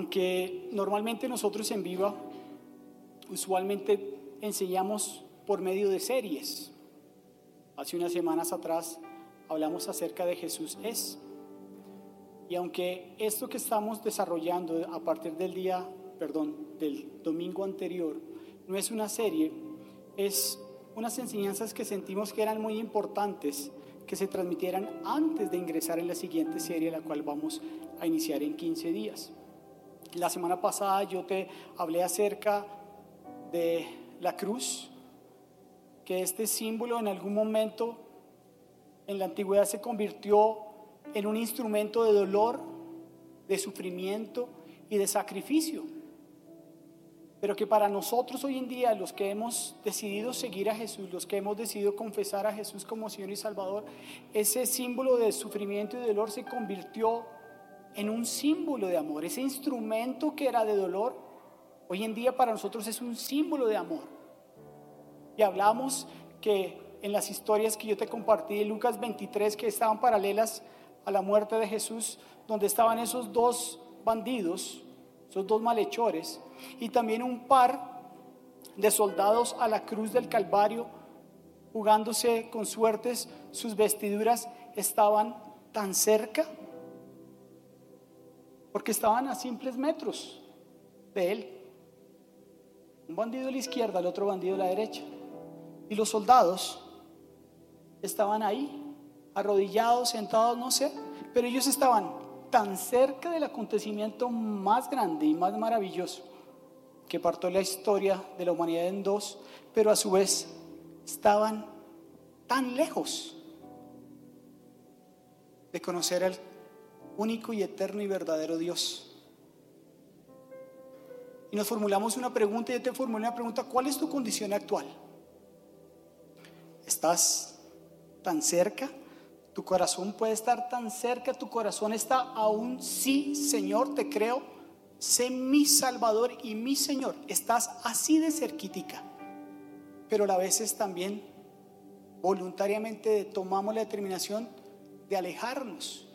aunque normalmente nosotros en Viva usualmente enseñamos por medio de series. Hace unas semanas atrás hablamos acerca de Jesús es. Y aunque esto que estamos desarrollando a partir del día, perdón, del domingo anterior, no es una serie, es unas enseñanzas que sentimos que eran muy importantes que se transmitieran antes de ingresar en la siguiente serie, la cual vamos a iniciar en 15 días. La semana pasada yo te hablé acerca de la cruz, que este símbolo en algún momento en la antigüedad se convirtió en un instrumento de dolor, de sufrimiento y de sacrificio. Pero que para nosotros hoy en día, los que hemos decidido seguir a Jesús, los que hemos decidido confesar a Jesús como Señor y Salvador, ese símbolo de sufrimiento y dolor se convirtió en un símbolo de amor. Ese instrumento que era de dolor, hoy en día para nosotros es un símbolo de amor. Y hablamos que en las historias que yo te compartí de Lucas 23, que estaban paralelas a la muerte de Jesús, donde estaban esos dos bandidos, esos dos malhechores, y también un par de soldados a la cruz del Calvario, jugándose con suertes, sus vestiduras estaban tan cerca, porque estaban a simples metros de él. Un bandido a la izquierda, el otro bandido a la derecha. Y los soldados estaban ahí, arrodillados, sentados, no sé, pero ellos estaban tan cerca del acontecimiento más grande y más maravilloso que partió la historia de la humanidad en dos, pero a su vez estaban tan lejos de conocer al único y eterno y verdadero Dios. Y nos formulamos una pregunta, yo te formulé una pregunta, ¿cuál es tu condición actual? ¿Estás tan cerca tu corazón puede estar tan cerca, tu corazón está aún, sí, Señor, te creo, sé mi Salvador y mi Señor. Estás así de cerquítica, pero a veces también voluntariamente tomamos la determinación de alejarnos.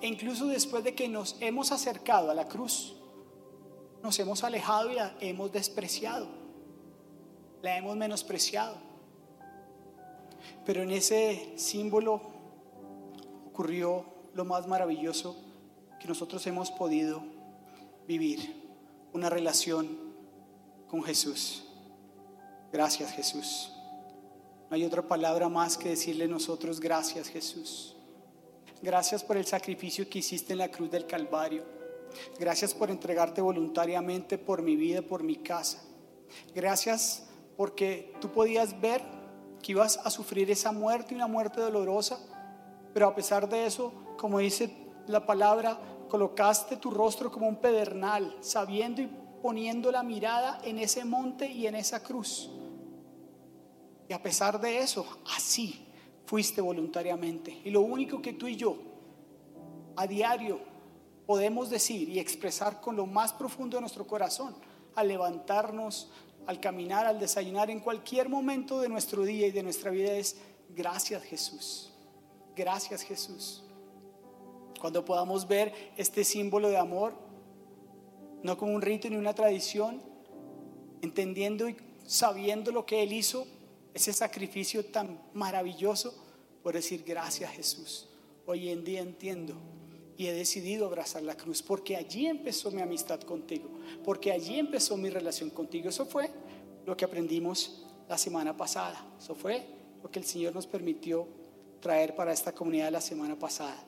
E incluso después de que nos hemos acercado a la cruz, nos hemos alejado y la hemos despreciado, la hemos menospreciado. Pero en ese símbolo ocurrió lo más maravilloso que nosotros hemos podido vivir, una relación con Jesús. Gracias Jesús. No hay otra palabra más que decirle nosotros gracias Jesús. Gracias por el sacrificio que hiciste en la cruz del Calvario. Gracias por entregarte voluntariamente por mi vida, por mi casa. Gracias porque tú podías ver que ibas a sufrir esa muerte, una muerte dolorosa, pero a pesar de eso, como dice la palabra, colocaste tu rostro como un pedernal, sabiendo y poniendo la mirada en ese monte y en esa cruz. Y a pesar de eso, así fuiste voluntariamente. Y lo único que tú y yo a diario podemos decir y expresar con lo más profundo de nuestro corazón, al levantarnos, al caminar, al desayunar, en cualquier momento de nuestro día y de nuestra vida es, gracias Jesús. Gracias Jesús. Cuando podamos ver este símbolo de amor, no como un rito ni una tradición, entendiendo y sabiendo lo que Él hizo, ese sacrificio tan maravilloso, por decir gracias Jesús. Hoy en día entiendo y he decidido abrazar la cruz porque allí empezó mi amistad contigo, porque allí empezó mi relación contigo. Eso fue lo que aprendimos la semana pasada, eso fue lo que el Señor nos permitió traer para esta comunidad la semana pasada.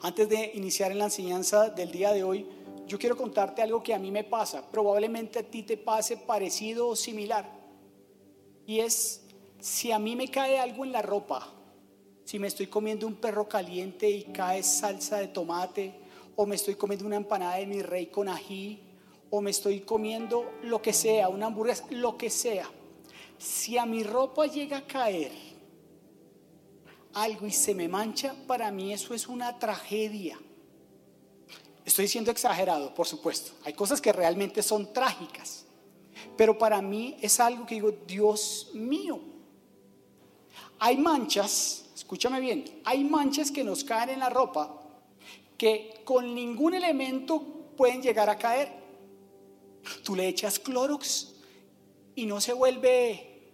Antes de iniciar en la enseñanza del día de hoy, yo quiero contarte algo que a mí me pasa. Probablemente a ti te pase parecido o similar. Y es si a mí me cae algo en la ropa, si me estoy comiendo un perro caliente y cae salsa de tomate, o me estoy comiendo una empanada de mi rey con ají, o me estoy comiendo lo que sea, una hamburguesa, lo que sea. Si a mi ropa llega a caer algo y se me mancha, para mí eso es una tragedia. Estoy siendo exagerado, por supuesto. Hay cosas que realmente son trágicas. Pero para mí es algo que digo, Dios mío. Hay manchas, escúchame bien, hay manchas que nos caen en la ropa que con ningún elemento pueden llegar a caer. Tú le echas Clorox y no se vuelve,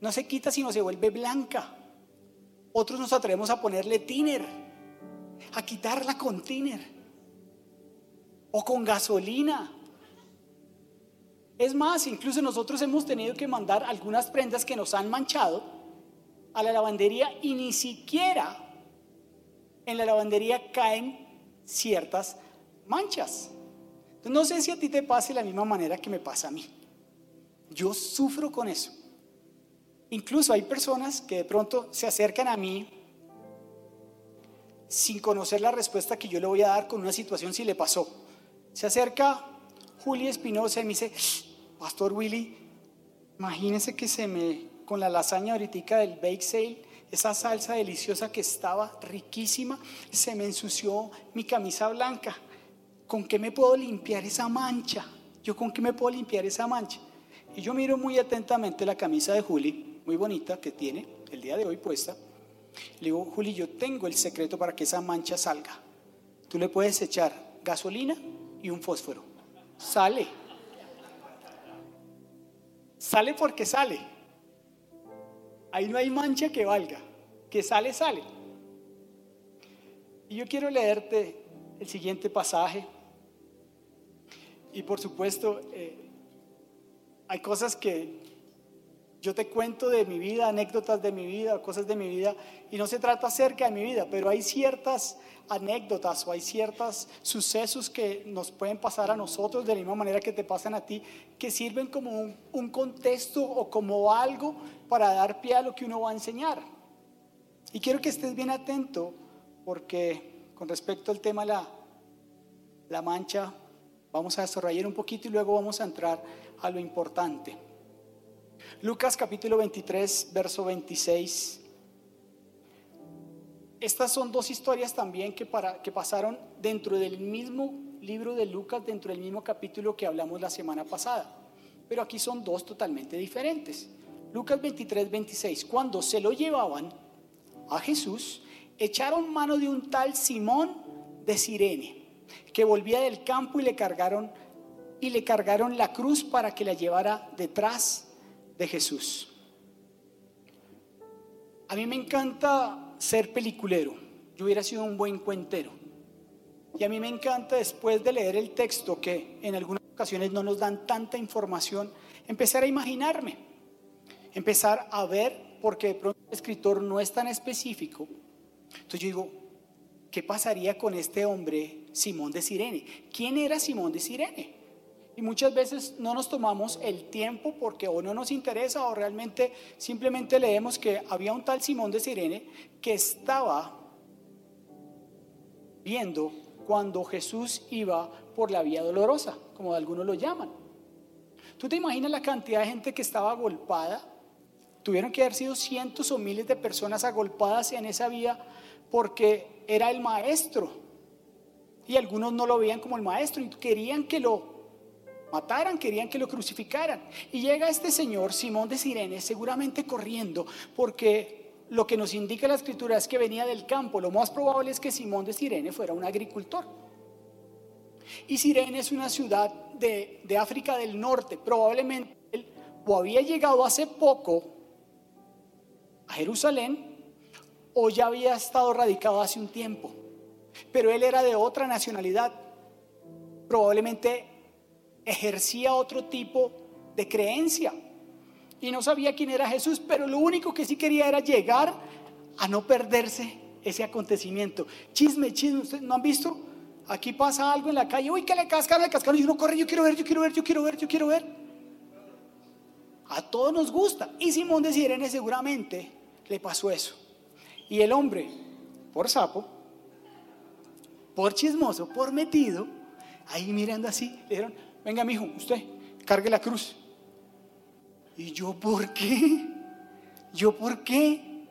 no se quita, sino se vuelve blanca. Otros nos atrevemos a ponerle tiner, a quitarla con tiner o con gasolina. Es más, incluso nosotros hemos tenido que mandar algunas prendas que nos han manchado a la lavandería y ni siquiera en la lavandería caen ciertas manchas. no sé si a ti te pase la misma manera que me pasa a mí. Yo sufro con eso. Incluso hay personas que de pronto se acercan a mí sin conocer la respuesta que yo le voy a dar con una situación si le pasó. Se acerca Juli Espinosa y me dice, Pastor Willy, imagínese que se me, con la lasaña ahorita del bake sale, esa salsa deliciosa que estaba riquísima, se me ensució mi camisa blanca. ¿Con qué me puedo limpiar esa mancha? ¿Yo con qué me puedo limpiar esa mancha? Y yo miro muy atentamente la camisa de Juli, muy bonita, que tiene el día de hoy puesta. Le digo, Juli, yo tengo el secreto para que esa mancha salga. Tú le puedes echar gasolina y un fósforo. Sale. Sale porque sale. Ahí no hay mancha que valga. Que sale, sale. Y yo quiero leerte el siguiente pasaje. Y por supuesto, eh, hay cosas que yo te cuento de mi vida, anécdotas de mi vida, cosas de mi vida, y no se trata acerca de mi vida, pero hay ciertas anécdotas o hay ciertos sucesos que nos pueden pasar a nosotros de la misma manera que te pasan a ti, que sirven como un, un contexto o como algo para dar pie a lo que uno va a enseñar. Y quiero que estés bien atento porque con respecto al tema la, la mancha, vamos a desarrollar un poquito y luego vamos a entrar a lo importante. Lucas capítulo 23, verso 26. Estas son dos historias también que, para, que pasaron dentro del mismo libro de Lucas, dentro del mismo capítulo que hablamos la semana pasada. Pero aquí son dos totalmente diferentes. Lucas 23, 26. Cuando se lo llevaban a Jesús, echaron mano de un tal Simón de Sirene, que volvía del campo y le cargaron y le cargaron la cruz para que la llevara detrás de Jesús. A mí me encanta ser peliculero. Yo hubiera sido un buen cuentero. Y a mí me encanta después de leer el texto, que en algunas ocasiones no nos dan tanta información, empezar a imaginarme, empezar a ver, porque de pronto el escritor no es tan específico. Entonces yo digo, ¿qué pasaría con este hombre Simón de Sirene? ¿Quién era Simón de Sirene? Y muchas veces no nos tomamos el tiempo porque o no nos interesa o realmente simplemente leemos que había un tal Simón de Sirene que estaba viendo cuando Jesús iba por la vía dolorosa, como algunos lo llaman. ¿Tú te imaginas la cantidad de gente que estaba agolpada? Tuvieron que haber sido cientos o miles de personas agolpadas en esa vía porque era el maestro. Y algunos no lo veían como el maestro y querían que lo mataran, querían que lo crucificaran. Y llega este señor, Simón de Sirene, seguramente corriendo, porque lo que nos indica la escritura es que venía del campo. Lo más probable es que Simón de Sirene fuera un agricultor. Y Sirene es una ciudad de, de África del Norte. Probablemente él o había llegado hace poco a Jerusalén o ya había estado radicado hace un tiempo. Pero él era de otra nacionalidad. Probablemente ejercía otro tipo de creencia y no sabía quién era Jesús, pero lo único que sí quería era llegar a no perderse ese acontecimiento. Chisme, chisme, ¿ustedes no han visto? Aquí pasa algo en la calle, uy, que le cascaron, le cascaron, y uno corre, yo quiero ver, yo quiero ver, yo quiero ver, yo quiero ver. A todos nos gusta. Y Simón de Sirene seguramente le pasó eso. Y el hombre, por sapo, por chismoso, por metido, ahí mirando así, le dijeron, venga mi hijo, usted, cargue la cruz. ¿Y yo por qué? ¿Yo por qué?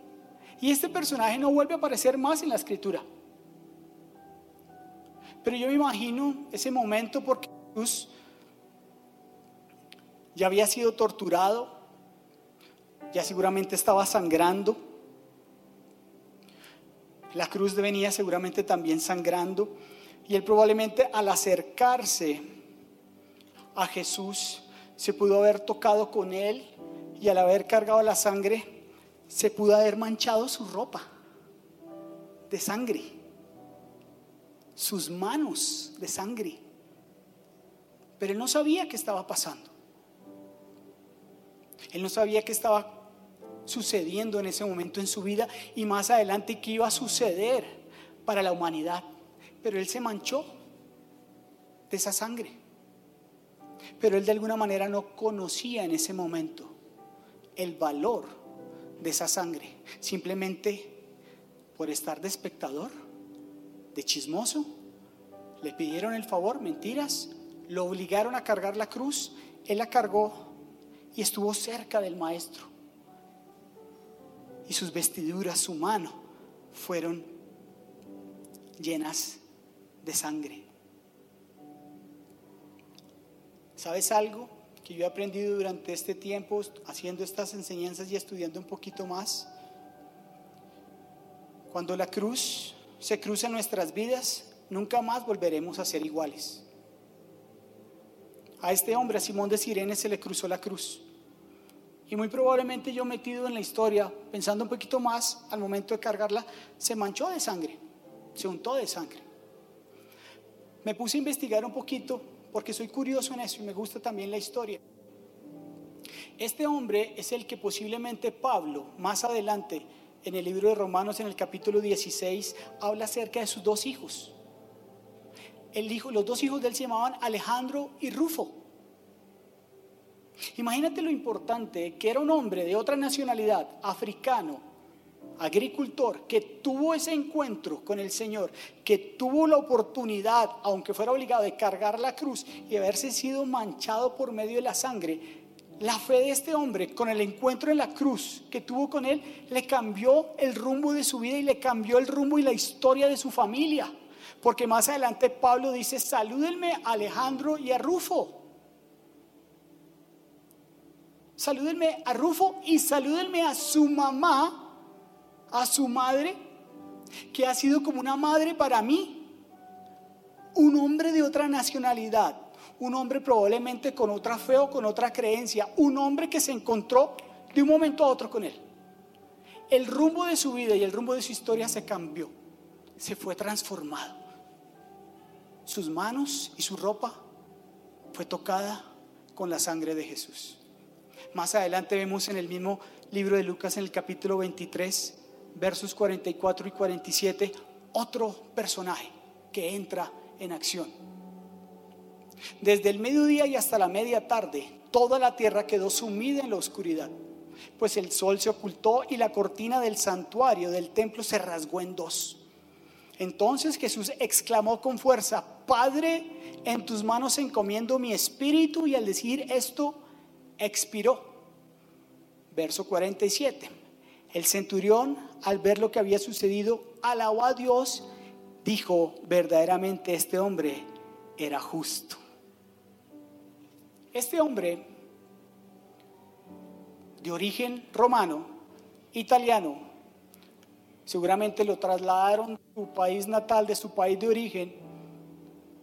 Y este personaje no vuelve a aparecer más en la escritura. Pero yo me imagino ese momento porque Jesús ya había sido torturado, ya seguramente estaba sangrando. La cruz venía seguramente también sangrando, Y él probablemente al acercarse a Jesús se pudo haber tocado con él y al haber cargado la sangre se pudo haber manchado su ropa de sangre, sus manos de sangre. Pero él no sabía qué estaba pasando. Él no sabía qué estaba sucediendo en ese momento en su vida y más adelante qué iba a suceder para la humanidad. Pero él se manchó de esa sangre. Pero él de alguna manera no conocía en ese momento el valor de esa sangre. Simplemente por estar de espectador, de chismoso, le pidieron el favor, mentiras, lo obligaron a cargar la cruz, él la cargó y estuvo cerca del maestro. Y sus vestiduras, su mano, fueron llenas de sangre. ¿Sabes algo que yo he aprendido durante este tiempo haciendo estas enseñanzas y estudiando un poquito más? Cuando la cruz se cruza en nuestras vidas, nunca más volveremos a ser iguales. A este hombre, a Simón de Sirene, se le cruzó la cruz. Y muy probablemente yo metido en la historia, pensando un poquito más, al momento de cargarla, se manchó de sangre, se untó de sangre. Me puse a investigar un poquito porque soy curioso en eso y me gusta también la historia. Este hombre es el que posiblemente Pablo, más adelante, en el libro de Romanos, en el capítulo 16, habla acerca de sus dos hijos. El los dos hijos de él se llamaban Alejandro y Rufo. Imagínate lo importante que era un hombre de otra nacionalidad, africano, agricultor, que tuvo ese encuentro con el Señor, que tuvo la oportunidad, aunque fuera obligado, de cargar la cruz y haberse sido manchado por medio de la sangre. La fe de este hombre con el encuentro en la cruz que tuvo con él le cambió el rumbo de su vida y le cambió el rumbo y la historia de su familia. Porque más adelante Pablo dice, salúdenme a Alejandro y a Rufo salúdenme a Rufo y salúdenme a su mamá, a su madre, que ha sido como una madre para mí. Un hombre de otra nacionalidad, un hombre probablemente con otra fe o con otra creencia, un hombre que se encontró de un momento a otro con él. El rumbo de su vida y el rumbo de su historia se cambió, se fue transformado. Sus manos y su ropa fue tocada con la sangre de Jesús. Más adelante vemos en el mismo libro de Lucas, en el capítulo 23, versos 44 y 47, otro personaje que entra en acción. Desde el mediodía y hasta la media tarde, toda la tierra quedó sumida en la oscuridad, pues el sol se ocultó y la cortina del santuario del templo se rasgó en dos. Entonces Jesús exclamó con fuerza, Padre, en tus manos encomiendo mi espíritu y al decir esto, expiró. Verso 47. El centurión, al ver lo que había sucedido, alabó a Dios, dijo, verdaderamente este hombre era justo. Este hombre, de origen romano, italiano, seguramente lo trasladaron de su país natal, de su país de origen,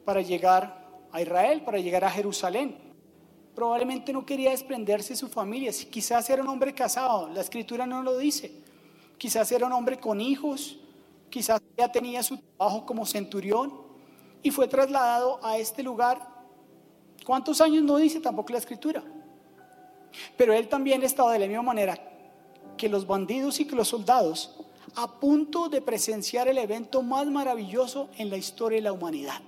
para llegar a Israel, para llegar a Jerusalén probablemente no quería desprenderse de su familia. Quizás era un hombre casado, la escritura no lo dice. Quizás era un hombre con hijos, quizás ya tenía su trabajo como centurión y fue trasladado a este lugar. ¿Cuántos años no dice tampoco la escritura? Pero él también estaba de la misma manera que los bandidos y que los soldados a punto de presenciar el evento más maravilloso en la historia de la humanidad.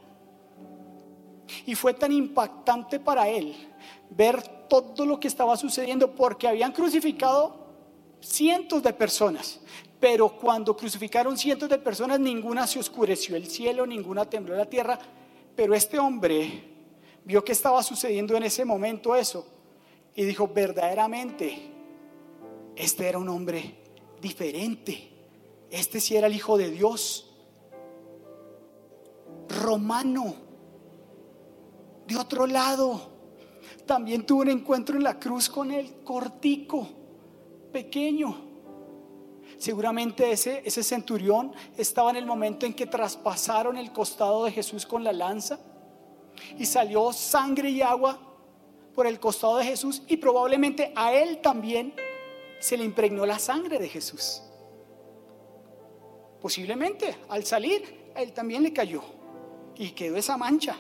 Y fue tan impactante para él ver todo lo que estaba sucediendo porque habían crucificado cientos de personas. Pero cuando crucificaron cientos de personas, ninguna se oscureció el cielo, ninguna tembló la tierra. Pero este hombre vio que estaba sucediendo en ese momento eso y dijo, verdaderamente, este era un hombre diferente. Este sí era el Hijo de Dios. Romano de otro lado, también tuvo un encuentro en la cruz con él, cortico, pequeño. Seguramente ese, ese centurión estaba en el momento en que traspasaron el costado de Jesús con la lanza y salió sangre y agua por el costado de Jesús y probablemente a él también se le impregnó la sangre de Jesús. Posiblemente al salir a él también le cayó y quedó esa mancha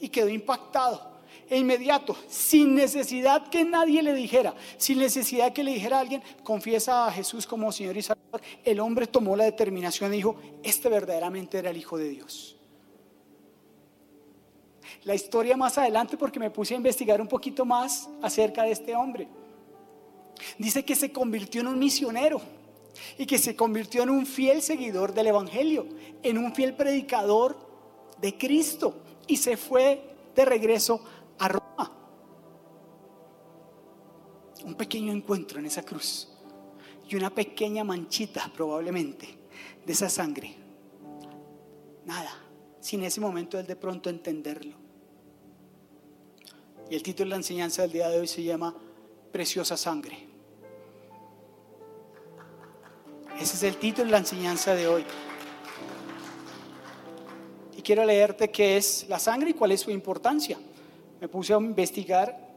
y quedó impactado e inmediato, sin necesidad que nadie le dijera, sin necesidad que le dijera a alguien, confiesa a Jesús como Señor y Salvador, el hombre tomó la determinación y dijo, este verdaderamente era el Hijo de Dios. La historia más adelante porque me puse a investigar un poquito más acerca de este hombre. Dice que se convirtió en un misionero y que se convirtió en un fiel seguidor del Evangelio, en un fiel predicador de Cristo y se fue de regreso a Roma. Un pequeño encuentro en esa cruz y una pequeña manchita probablemente de esa sangre. Nada, sin ese momento él de pronto entenderlo. Y el título de la enseñanza del día de hoy se llama Preciosa Sangre. Ese es el título de la enseñanza de hoy. Y quiero leerte qué es la sangre y cuál es su importancia me puse a investigar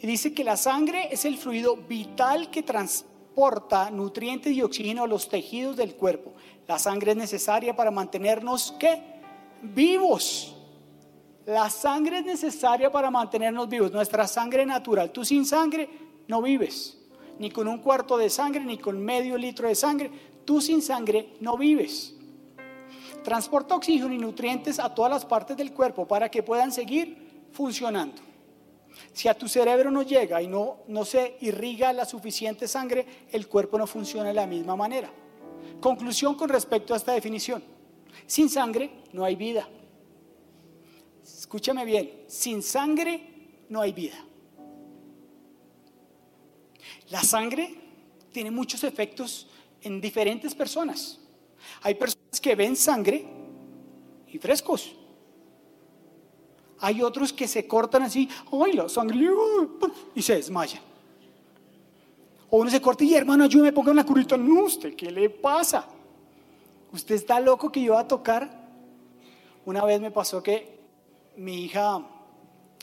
y dice que la sangre es el fluido vital que transporta nutrientes y oxígeno a los tejidos del cuerpo. La sangre es necesaria para mantenernos ¿qué? vivos. La sangre es necesaria para mantenernos vivos, nuestra sangre natural. Tú sin sangre no vives, ni con un cuarto de sangre, ni con medio litro de sangre. Tú sin sangre no vives. Transporta oxígeno y nutrientes a todas las partes del cuerpo para que puedan seguir funcionando. Si a tu cerebro no llega y no, no se irriga la suficiente sangre, el cuerpo no funciona de la misma manera. Conclusión con respecto a esta definición. Sin sangre no hay vida. Escúchame bien, sin sangre no hay vida. La sangre tiene muchos efectos en diferentes personas. Hay personas que ven sangre y frescos. Hay otros que se cortan así, ¡ay, la sangre! Y se desmayan. O uno se corta y hermano, ayúdame, ponga una curita. No, usted, ¿qué le pasa? Usted está loco que yo iba a tocar. Una vez me pasó que mi hija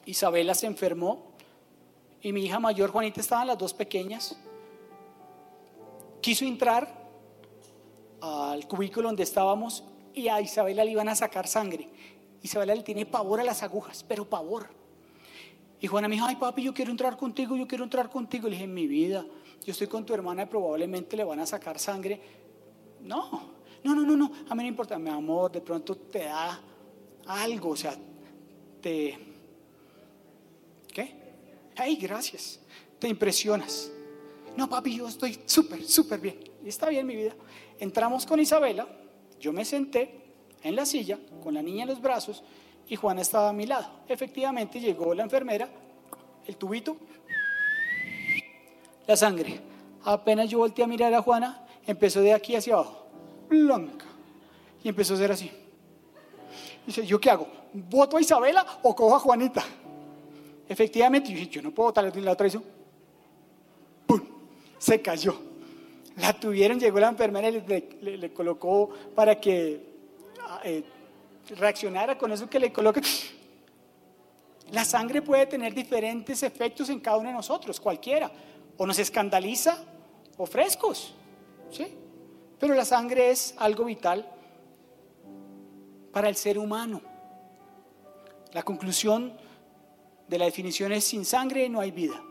Isabela se enfermó y mi hija mayor Juanita estaban las dos pequeñas. Quiso entrar al cubículo donde estábamos y a Isabela le iban a sacar sangre. Isabela le tiene pavor a las agujas, pero pavor. Y Juana me dijo, ay papi, yo quiero entrar contigo, yo quiero entrar contigo. Le dije, mi vida, yo estoy con tu hermana y probablemente le van a sacar sangre. No, no, no, no, no, a mí no importa, mi amor, de pronto te da algo, o sea, te... ¿Qué? Ay, gracias, te impresionas. No, papi, yo estoy súper, súper bien. Está bien mi vida. Entramos con Isabela, yo me senté en la silla, con la niña en los brazos, y Juana estaba a mi lado. Efectivamente llegó la enfermera, el tubito, la sangre. Apenas yo volteé a mirar a Juana, empezó de aquí hacia abajo, blanca, y empezó a ser así. Dice, ¿yo qué hago? ¿Voto a Isabela o cojo a Juanita? Efectivamente, yo yo no puedo votar la otra hizo. ¡Pum! Se cayó. La tuvieron, llegó la enfermera y le colocó para que eh, reaccionara con eso que le coloca. La sangre puede tener diferentes efectos en cada uno de nosotros, cualquiera. O nos escandaliza o frescos. ¿sí? Pero la sangre es algo vital para el ser humano. La conclusión de la definición es sin sangre no hay vida.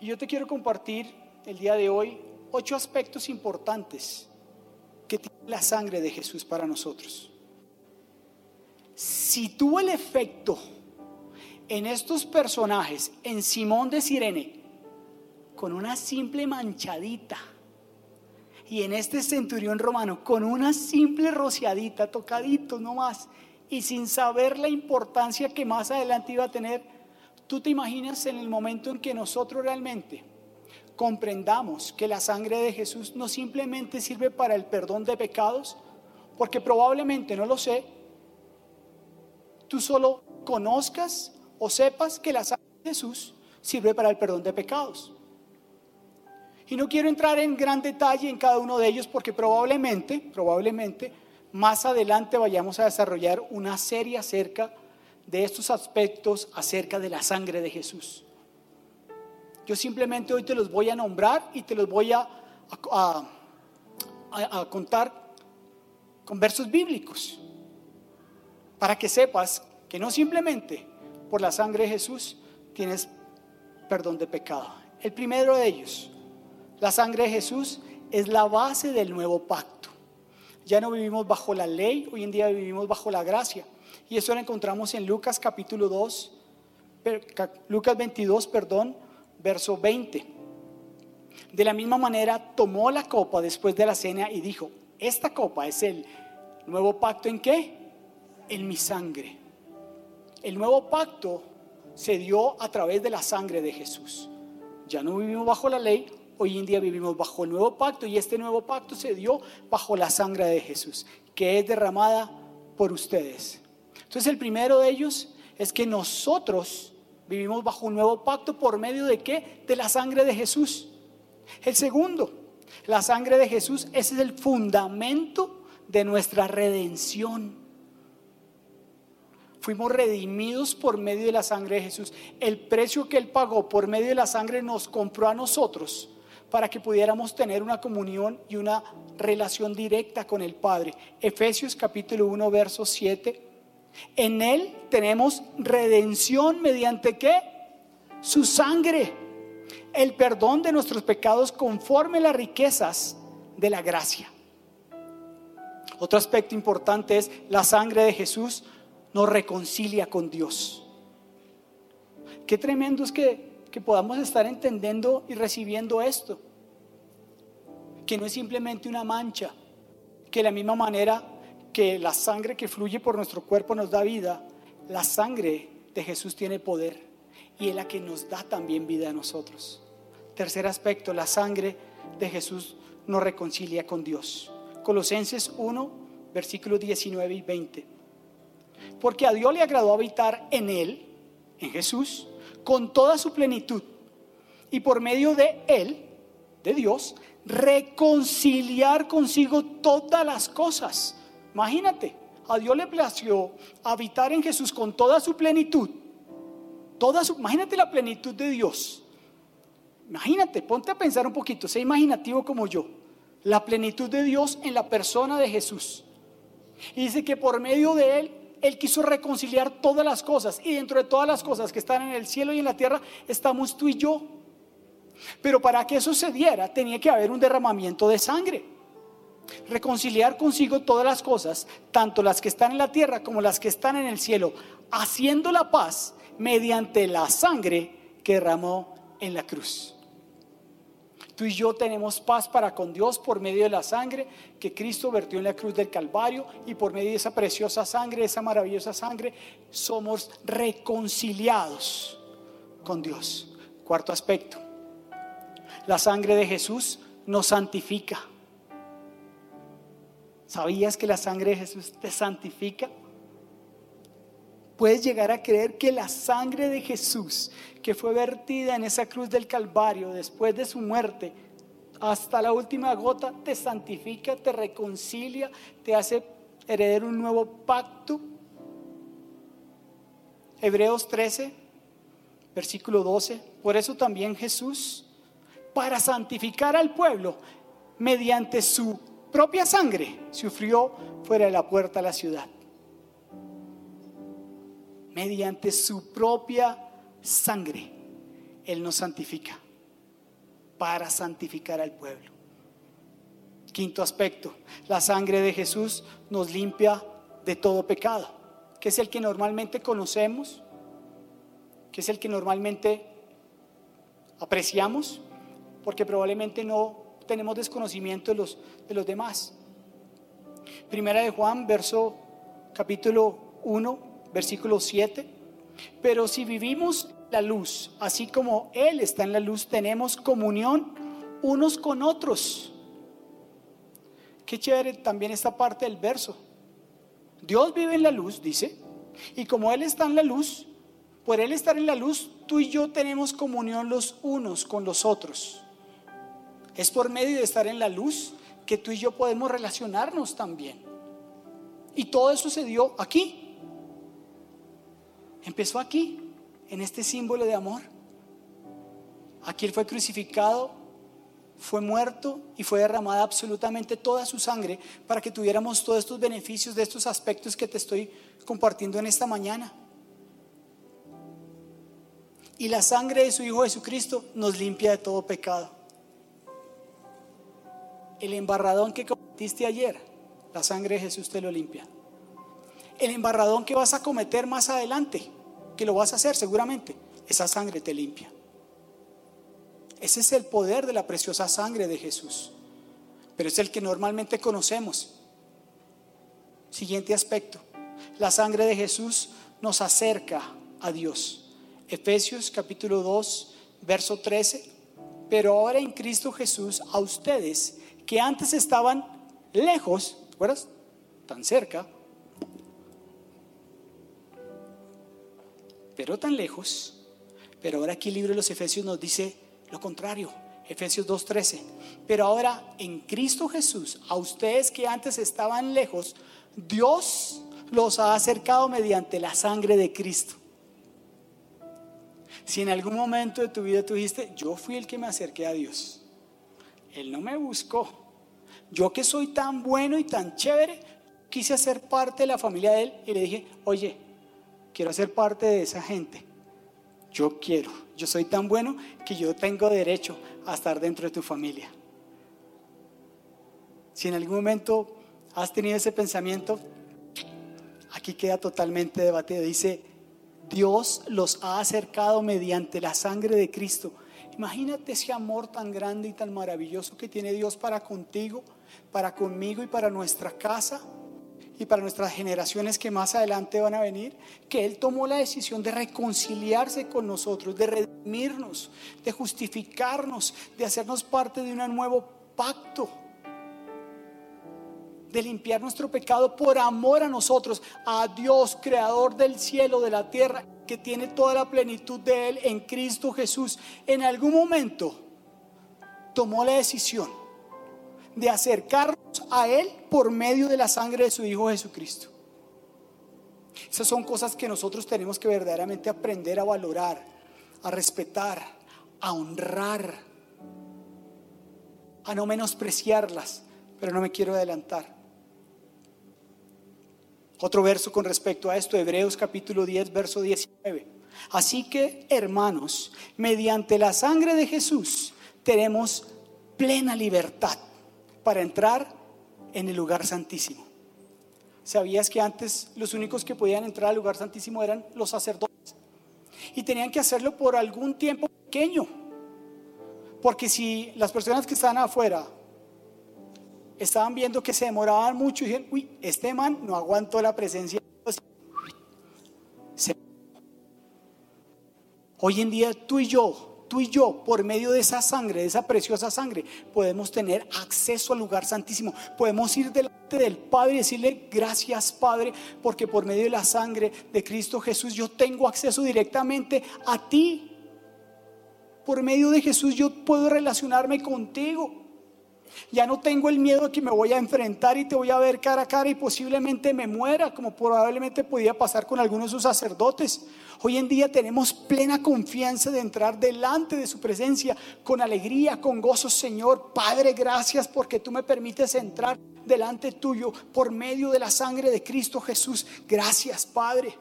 Y yo te quiero compartir el día de hoy ocho aspectos importantes que tiene la sangre de Jesús para nosotros. Si tuvo el efecto en estos personajes, en Simón de Sirene, con una simple manchadita, y en este centurión romano, con una simple rociadita, tocadito nomás, y sin saber la importancia que más adelante iba a tener, tú te imaginas en el momento en que nosotros realmente comprendamos que la sangre de Jesús no simplemente sirve para el perdón de pecados, porque probablemente no lo sé, tú solo conozcas o sepas que la sangre de Jesús sirve para el perdón de pecados. Y no quiero entrar en gran detalle en cada uno de ellos porque probablemente, probablemente, más adelante vayamos a desarrollar una serie acerca de estos aspectos acerca de la sangre de Jesús. Yo simplemente hoy te los voy a nombrar y te los voy a, a, contar con versos bíblicos para que sepas que no simplemente por la sangre de Jesús tienes perdón de pecado. El primero de ellos, la sangre de Jesús es la base del nuevo pacto. Ya no vivimos bajo la ley, hoy en día vivimos bajo la gracia. Y eso lo encontramos en Lucas capítulo 2, Lucas 22, perdón, verso 20. De la misma manera tomó la copa después de la cena y dijo, esta copa es el nuevo pacto en qué? En mi sangre. El nuevo pacto se dio a través de la sangre de Jesús. Ya no vivimos bajo la ley, hoy en día vivimos bajo el nuevo pacto y este nuevo pacto se dio bajo la sangre de Jesús, que es derramada por ustedes. Entonces el primero de ellos es que nosotros vivimos bajo un nuevo pacto por medio de qué? De la sangre de Jesús. El segundo, la sangre de Jesús, ese es el fundamento de nuestra redención. Fuimos redimidos por medio de la sangre de Jesús. El precio que Él pagó por medio de la sangre nos compró a nosotros para que pudiéramos tener una comunión y una relación directa con el Padre. Efesios capítulo 1, verso 7. En Él tenemos redención mediante qué? Su sangre. El perdón de nuestros pecados conforme las riquezas de la gracia. Otro aspecto importante es la sangre de Jesús nos reconcilia con Dios. Qué tremendo es que, podamos estar entendiendo y recibiendo esto. Que no es simplemente una mancha, que de la misma manera que la sangre que fluye por nuestro cuerpo nos da vida, la sangre de Jesús tiene poder y es la que nos da también vida a nosotros. Tercer aspecto, la sangre de Jesús nos reconcilia con Dios. Colosenses 1, versículos 19 y 20. Porque a Dios le agradó habitar en Él, en Jesús, con toda su plenitud. Y por medio de Él, de Dios, reconciliar consigo todas las cosas. Imagínate, a Dios le plació habitar en Jesús con toda su plenitud. Toda su, imagínate la plenitud de Dios. Imagínate, ponte a pensar un poquito, sé imaginativo como yo. La plenitud de Dios en la persona de Jesús. Y dice que por medio de Él él quiso reconciliar todas las cosas y dentro de todas las cosas que están en el cielo y en la tierra estamos tú y yo. Pero para que eso se diera tenía que haber un derramamiento de sangre. Reconciliar consigo todas las cosas, tanto las que están en la tierra como las que están en el cielo, haciendo la paz mediante la sangre que derramó en la cruz. Tú y yo tenemos paz para con Dios por medio de la sangre que Cristo vertió en la cruz del Calvario y por medio de esa preciosa sangre, esa maravillosa sangre, somos reconciliados con Dios. Cuarto aspecto, la sangre de Jesús nos santifica. ¿Sabías que la sangre de Jesús te santifica? Puedes llegar a creer que la sangre de Jesús que fue vertida en esa cruz del Calvario después de su muerte, hasta la última gota, te santifica, te reconcilia, te hace heredar un nuevo pacto. Hebreos 13, versículo 12. Por eso también Jesús, para santificar al pueblo, mediante su propia sangre, sufrió fuera de la puerta de la ciudad. Mediante su propia sangre, Él nos santifica para santificar al pueblo. Quinto aspecto, la sangre de Jesús nos limpia de todo pecado, que es el que normalmente conocemos, que es el que normalmente apreciamos, porque probablemente no tenemos desconocimiento de los, de los demás. Primera de Juan, verso capítulo 1, versículo 7 pero si vivimos la luz, así como Él está en la luz, tenemos comunión unos con otros. Qué chévere también esta parte del verso. Dios vive en la luz, dice, y como Él está en la luz, por Él estar en la luz, tú y yo tenemos comunión los unos con los otros. Es por medio de estar en la luz que tú y yo podemos relacionarnos también. Y todo eso se dio aquí. Empezó aquí, en este símbolo de amor. Aquí Él fue crucificado, fue muerto y fue derramada absolutamente toda su sangre para que tuviéramos todos estos beneficios de estos aspectos que te estoy compartiendo en esta mañana. Y la sangre de su Hijo Jesucristo nos limpia de todo pecado. El embarradón que cometiste ayer, la sangre de Jesús te lo limpia. El embarradón que vas a cometer más adelante, que lo vas a hacer seguramente, esa sangre te limpia. Ese es el poder de la preciosa sangre de Jesús. Pero es el que normalmente conocemos. Siguiente aspecto. La sangre de Jesús nos acerca a Dios. Efesios capítulo 2, verso 13. Pero ahora en Cristo Jesús a ustedes que antes estaban lejos, ¿recuerdas? Tan cerca, pero tan lejos. Pero ahora aquí el libro de los Efesios nos dice lo contrario. Efesios 2.13. Pero ahora en Cristo Jesús, a ustedes que antes estaban lejos, Dios los ha acercado mediante la sangre de Cristo. Si en algún momento de tu vida tú dijiste, yo fui el que me acerqué a Dios, Él no me buscó. Yo que soy tan bueno y tan chévere, quise hacer parte de la familia de Él y le dije, oye, quiero ser parte de esa gente. Yo quiero, yo soy tan bueno que yo tengo derecho a estar dentro de tu familia. Si en algún momento has tenido ese pensamiento, aquí queda totalmente debatido. Dice, Dios los ha acercado mediante la sangre de Cristo. Imagínate ese amor tan grande y tan maravilloso que tiene Dios para contigo, para conmigo y para nuestra casa y para nuestras generaciones que más adelante van a venir, que Él tomó la decisión de reconciliarse con nosotros, de redimirnos, de justificarnos, de hacernos parte de un nuevo pacto, de limpiar nuestro pecado por amor a nosotros, a Dios, creador del cielo, de la tierra, que tiene toda la plenitud de Él en Cristo Jesús. En algún momento tomó la decisión de acercarnos a Él por medio de la sangre de su Hijo Jesucristo. Esas son cosas que nosotros tenemos que verdaderamente aprender a valorar, a respetar, a honrar, a no menospreciarlas, pero no me quiero adelantar. Otro verso con respecto a esto, Hebreos capítulo 10, verso 19. Así que, hermanos, mediante la sangre de Jesús tenemos plena libertad para entrar en el lugar santísimo. ¿Sabías que antes los únicos que podían entrar al lugar santísimo eran los sacerdotes? Y tenían que hacerlo por algún tiempo pequeño. Porque si las personas que estaban afuera estaban viendo que se demoraban mucho y dijeron, uy, este man no aguantó la presencia de Dios. Hoy en día tú y yo tú y yo, por medio de esa sangre, de esa preciosa sangre, podemos tener acceso al lugar santísimo. Podemos ir delante del Padre y decirle, gracias Padre, porque por medio de la sangre de Cristo Jesús yo tengo acceso directamente a ti. Por medio de Jesús yo puedo relacionarme contigo. Ya no tengo el miedo de que me voy a enfrentar y te voy a ver cara a cara y posiblemente me muera, como probablemente podía pasar con algunos de sus sacerdotes. Hoy en día tenemos plena confianza de entrar delante de su presencia con alegría, con gozo, Señor. Padre, gracias porque tú me permites entrar delante tuyo por medio de la sangre de Cristo Jesús. Gracias, Padre.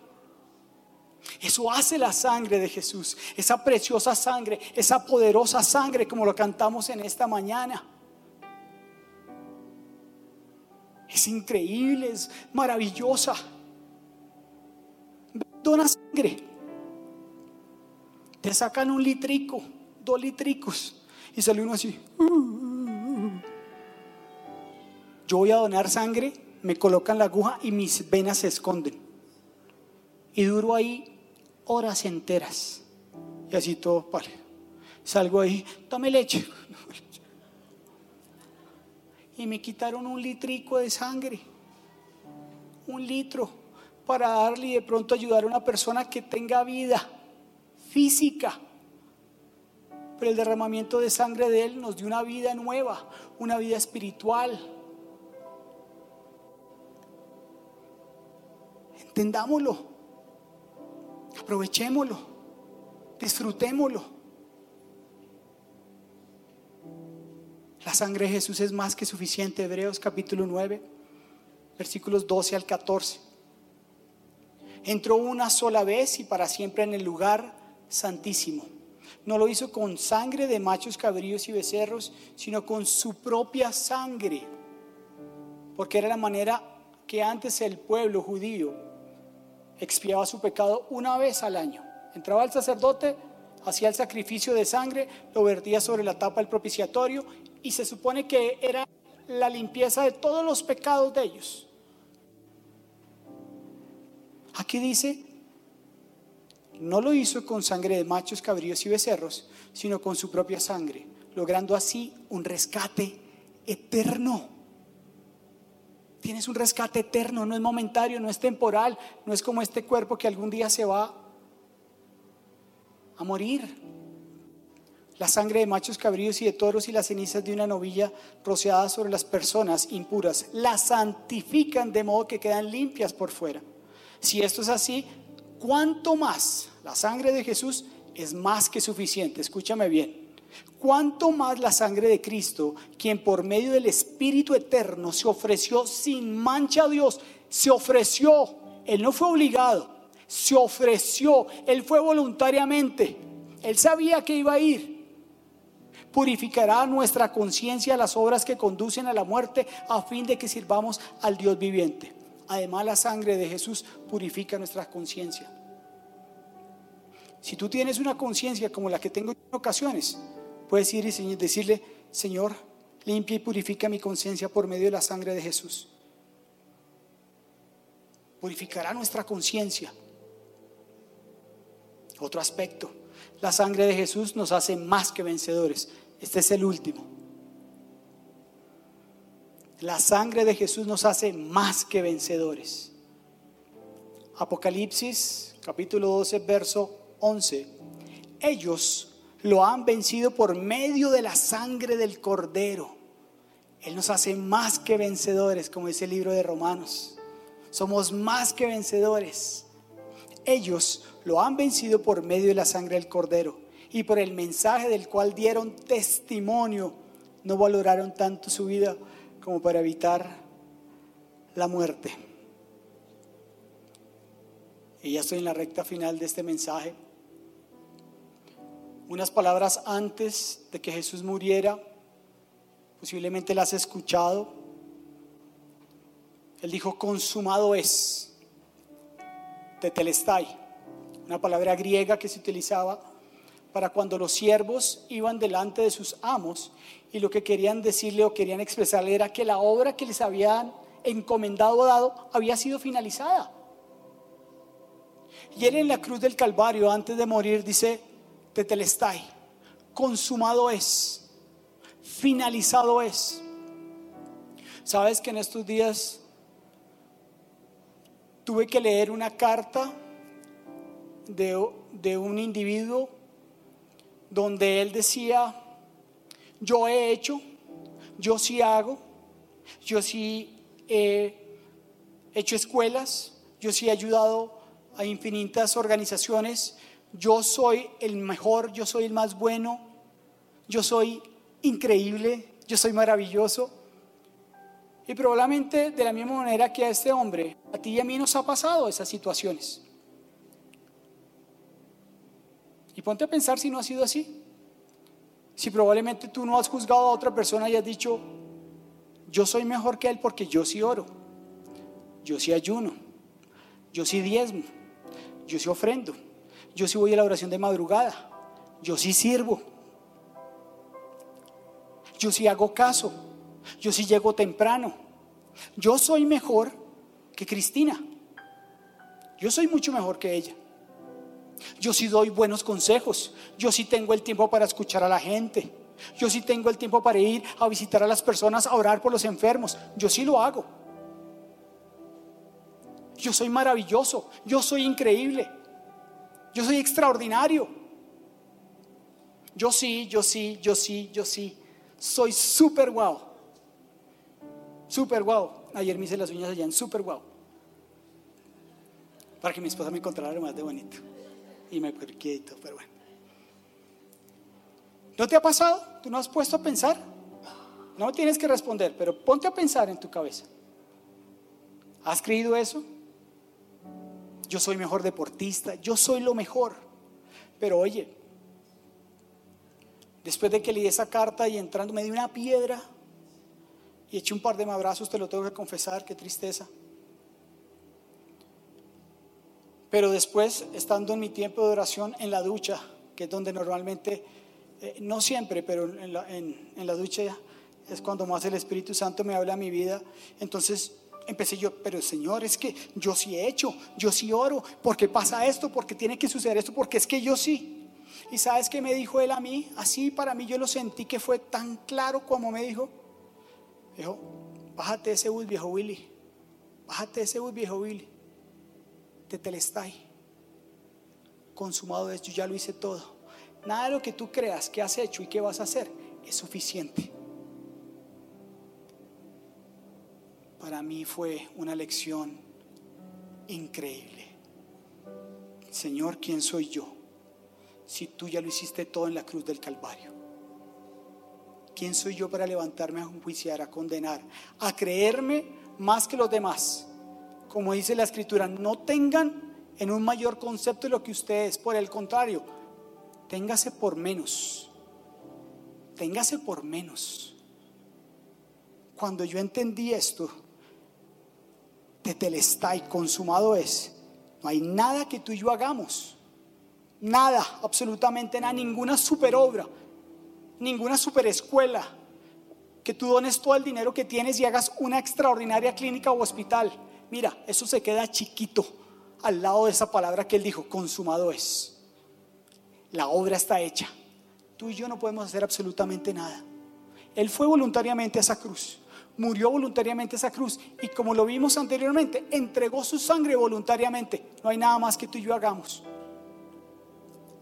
Eso hace la sangre de Jesús, esa preciosa sangre, esa poderosa sangre como lo cantamos en esta mañana. Es increíble, es maravillosa. Dona sangre te sacan un litrico, dos litricos, y sale uno así. Yo voy a donar sangre, me colocan la aguja y mis venas se esconden. Y duro ahí horas enteras. Y así todo, vale. Salgo ahí, tome leche. Y me quitaron un litrico de sangre. Un litro para darle y de pronto ayudar a una persona que tenga vida física. pero el derramamiento de sangre de Él nos dio una vida nueva, una vida espiritual. Entendámoslo, aprovechémoslo, disfrutémoslo. La sangre de Jesús es más que suficiente. Hebreos capítulo 9, versículos 12 al 14. Entró una sola vez y para siempre en el lugar santísimo. No lo hizo con sangre de machos cabríos y becerros, sino con su propia sangre. Porque era la manera que antes el pueblo judío expiaba su pecado una vez al año. Entraba el sacerdote, hacía el sacrificio de sangre, lo vertía sobre la tapa del propiciatorio y se supone que era la limpieza de todos los pecados de ellos. Aquí dice, no lo hizo con sangre de machos, cabríos y becerros, sino con su propia sangre, logrando así un rescate eterno. Tienes un rescate eterno, no es momentario, no es temporal, no es como este cuerpo que algún día se va a morir. La sangre de machos cabríos y de toros y las cenizas de una novilla rociadas sobre las personas impuras las santifican de modo que quedan limpias por fuera. Si esto es así, ¿cuánto más la sangre de Jesús es más que suficiente? Escúchame bien. ¿Cuánto más la sangre de Cristo, quien por medio del Espíritu Eterno se ofreció sin mancha a Dios, se ofreció, Él no fue obligado, se ofreció, Él fue voluntariamente, Él sabía que iba a ir, purificará nuestra conciencia las obras que conducen a la muerte a fin de que sirvamos al Dios viviente. Además, la sangre de Jesús purifica nuestra conciencia. Si tú tienes una conciencia como la que tengo en ocasiones, puedes ir y decirle, Señor, limpia y purifica mi conciencia por medio de la sangre de Jesús. Purificará nuestra conciencia. Otro aspecto, la sangre de Jesús nos hace más que vencedores. Este es el último. La sangre de Jesús nos hace más que vencedores. Apocalipsis capítulo 12, verso 11. Ellos lo han vencido por medio de la sangre del cordero. Él nos hace más que vencedores, como dice el libro de Romanos. Somos más que vencedores. Ellos lo han vencido por medio de la sangre del cordero y por el mensaje del cual dieron testimonio. No valoraron tanto su vida como para evitar la muerte. Y ya estoy en la recta final de este mensaje. Unas palabras antes de que Jesús muriera, posiblemente las has escuchado. Él dijo, consumado es, tetelestai, una palabra griega que se utilizaba para cuando los siervos iban delante de sus amos y lo que querían decirle o querían expresarle era que la obra que les habían encomendado o dado había sido finalizada. Y él en la cruz del Calvario, antes de morir, dice, Tetelestai, consumado es, finalizado es. Sabes que en estos días tuve que leer una carta de, de un individuo donde él decía, yo he hecho, yo sí hago, yo sí he hecho escuelas, yo sí he ayudado a infinitas organizaciones, yo soy el mejor, yo soy el más bueno, yo soy increíble, yo soy maravilloso. Y probablemente de la misma manera que a este hombre, a ti y a mí nos ha pasado esas situaciones. Y ponte a pensar si no ha sido así. Si probablemente tú no has juzgado a otra persona y has dicho, yo soy mejor que él porque yo sí oro, yo sí ayuno, yo sí diezmo, yo sí ofrendo, yo sí voy a la oración de madrugada, yo sí sirvo, yo sí hago caso, yo sí llego temprano, yo soy mejor que Cristina, yo soy mucho mejor que ella. Yo sí doy buenos consejos. Yo sí tengo el tiempo para escuchar a la gente. Yo sí tengo el tiempo para ir a visitar a las personas, a orar por los enfermos. Yo sí lo hago. Yo soy maravilloso. Yo soy increíble. Yo soy extraordinario. Yo sí, yo sí, yo sí, yo sí. Soy súper guau. Súper guau. Ayer me hice las uñas allá en súper guau. Para que mi esposa me encontrara más de bonito. Y me quieto, pero bueno. ¿No te ha pasado? ¿Tú no has puesto a pensar? No tienes que responder, pero ponte a pensar en tu cabeza. ¿Has creído eso? Yo soy mejor deportista, yo soy lo mejor. Pero oye, después de que leí esa carta y entrando me di una piedra y eché un par de abrazos, te lo tengo que confesar, qué tristeza. Pero después, estando en mi tiempo de oración en la ducha, que es donde normalmente, eh, no siempre, pero en la, ducha es cuando más el Espíritu Santo me habla a mi vida, entonces empecé yo, pero Señor, es que yo sí he hecho, yo sí oro, porque pasa esto, porque tiene que suceder esto, porque es que yo sí. Y sabes que me dijo él a mí, así para mí yo lo sentí que fue tan claro como me dijo, dijo, bájate ese bus viejo Willy, bájate ese bus viejo Willy, te telestai, consumado es, yo ya lo hice todo. Nada de lo que tú creas que has hecho y que vas a hacer es suficiente. para mí fue una lección increíble. Señor, ¿quién soy yo? Si tú ya lo hiciste todo en la cruz del Calvario. ¿Quién soy yo para levantarme a juiciar, a condenar, a creerme más que los demás? Como dice la escritura, no tengan en un mayor concepto lo que ustedes, por el contrario, téngase por menos. Téngase por menos. Cuando yo entendí esto, y consumado es. No hay nada que tú y yo hagamos. Nada, absolutamente nada, ninguna super obra, ninguna super escuela. Que tú dones todo el dinero que tienes y hagas una extraordinaria clínica o hospital. Mira, eso se queda chiquito al lado de esa palabra que él dijo, consumado es. La obra está hecha. Tú y yo no podemos hacer absolutamente nada. Él fue voluntariamente a esa cruz murió voluntariamente esa cruz y como lo vimos anteriormente, entregó su sangre voluntariamente. No hay nada más que tú y yo hagamos.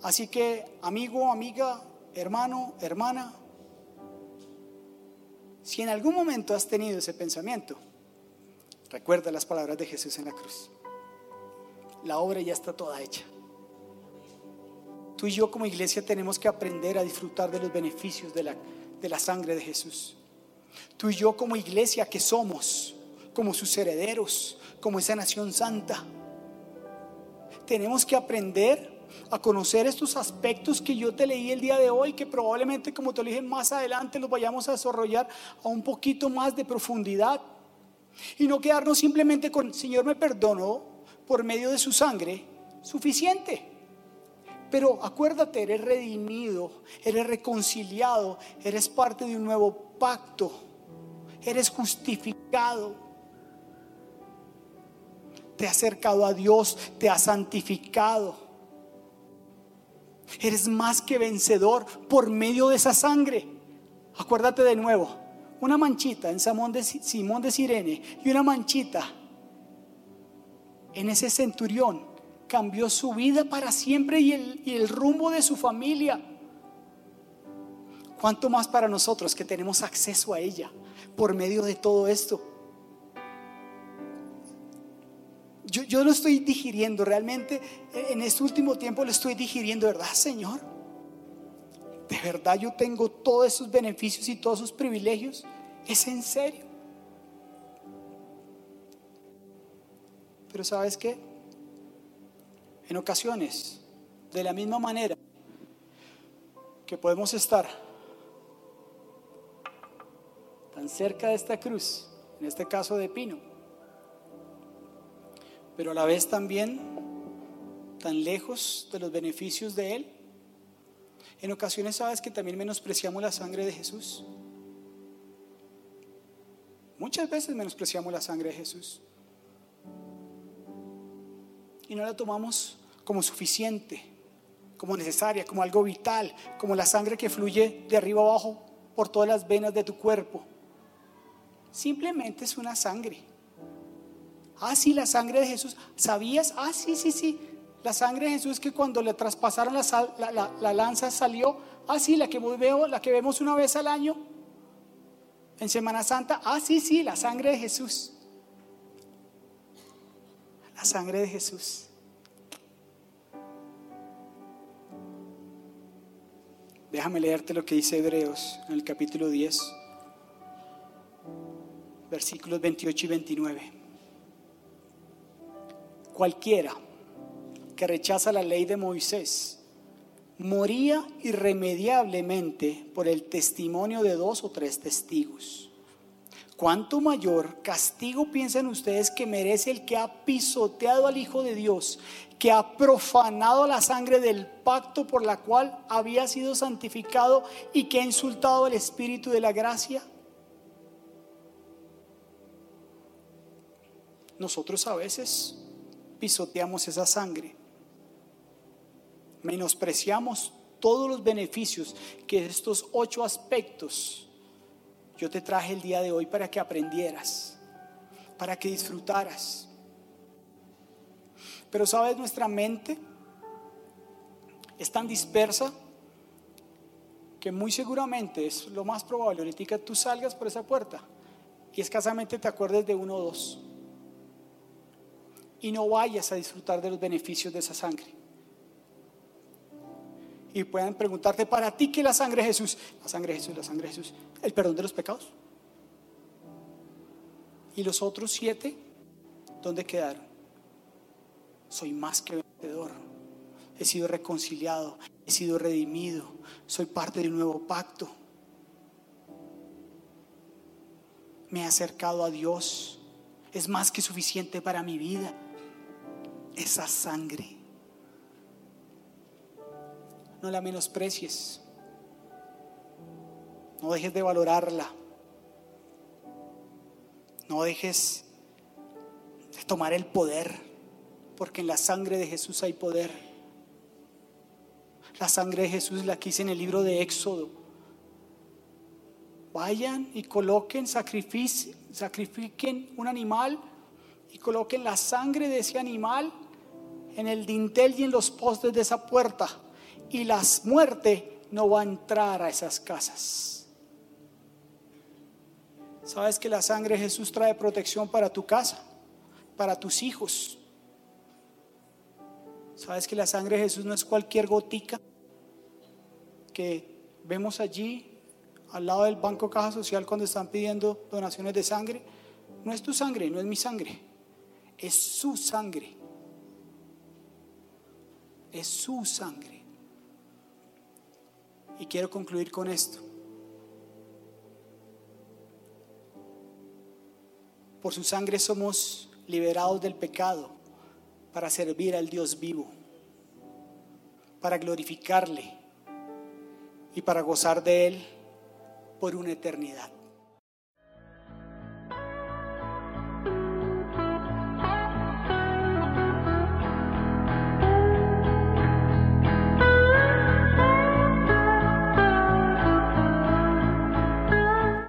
Así que, amigo, amiga, hermano, hermana, si en algún momento has tenido ese pensamiento, recuerda las palabras de Jesús en la cruz. La obra ya está toda hecha. Tú y yo como iglesia tenemos que aprender a disfrutar de los beneficios de la, de la sangre de Jesús. Tú y yo como iglesia que somos, como sus herederos, como esa nación santa, tenemos que aprender a conocer estos aspectos que yo te leí el día de hoy, que probablemente, como te lo dije, más adelante los vayamos a desarrollar a un poquito más de profundidad. Y no quedarnos simplemente con, Señor me perdonó por medio de su sangre, suficiente. Pero acuérdate, eres redimido, eres reconciliado, eres parte de un nuevo pacto eres justificado. Te ha acercado a Dios, te ha santificado. Eres más que vencedor por medio de esa sangre. Acuérdate de nuevo, una manchita en Simón de, Simón de Sirene y una manchita en ese centurión cambió su vida para siempre y el, y el rumbo de su familia. ¿Cuánto más para nosotros que tenemos acceso a ella? por medio de todo esto. Yo, yo, lo estoy digiriendo, realmente en este último tiempo lo estoy digiriendo, ¿verdad, Señor? De verdad yo tengo todos esos beneficios y todos esos privilegios. ¿Es en serio? Pero sabes qué? En ocasiones, de la misma manera que podemos estar tan cerca de esta cruz, en este caso de pino, pero a la vez también tan lejos de los beneficios de Él. En ocasiones sabes que también menospreciamos la sangre de Jesús. Muchas veces menospreciamos la sangre de Jesús. Y no la tomamos como suficiente, como necesaria, como algo vital, como la sangre que fluye de arriba abajo por todas las venas de tu cuerpo simplemente es una sangre. Ah, sí, la sangre de Jesús. ¿Sabías? Ah, sí, sí, sí. La sangre de Jesús que cuando le traspasaron la, la, lanza salió Ah, sí, la que veo, la que vemos una vez al año en Semana Santa. Ah, sí, sí, la sangre de Jesús. La sangre de Jesús. Déjame leerte lo que dice Hebreos en el capítulo 10, versículos 28 y 29. Cualquiera que rechaza la ley de Moisés moría irremediablemente por el testimonio de dos o tres testigos. ¿Cuánto mayor castigo piensan ustedes que merece el que ha pisoteado al Hijo de Dios, que ha profanado la sangre del pacto por la cual había sido santificado y que ha insultado al Espíritu de la gracia? Nosotros a veces pisoteamos esa sangre, menospreciamos todos los beneficios que estos ocho aspectos yo te traje el día de hoy para que aprendieras, para que disfrutaras. Pero sabes, nuestra mente es tan dispersa que muy seguramente es lo más probable, ahorita tú salgas por esa puerta y escasamente te acuerdes de uno o dos. Y no vayas a disfrutar de los beneficios de esa sangre y puedan preguntarte, para ti, ¿qué es la sangre de Jesús? La sangre de Jesús, la sangre de Jesús. El perdón de los pecados. ¿Y los otros siete? ¿Dónde quedaron? Soy más que vencedor. He sido reconciliado, he sido redimido, soy parte de un nuevo pacto. Me he acercado a Dios. Es más que suficiente para mi vida. Esa sangre no la menosprecies. No dejes de valorarla. No dejes de tomar el poder, porque en la sangre de Jesús hay poder. La sangre de Jesús la quise en el libro de Éxodo. Vayan y coloquen, sacrifiquen un animal y coloquen la sangre de ese animal en el dintel y en los postes de esa puerta y la muerte no va a entrar a esas casas. ¿Sabes que la sangre de Jesús trae protección para tu casa, para tus hijos? ¿Sabes que la sangre de Jesús no es cualquier gotica que vemos allí al lado del Banco Caja Social cuando están pidiendo donaciones de sangre? No es tu sangre, no es mi sangre, es su sangre. Es su sangre. Y quiero concluir con esto. Por su sangre somos liberados del pecado para servir al Dios vivo, para glorificarle y para gozar de Él por una eternidad.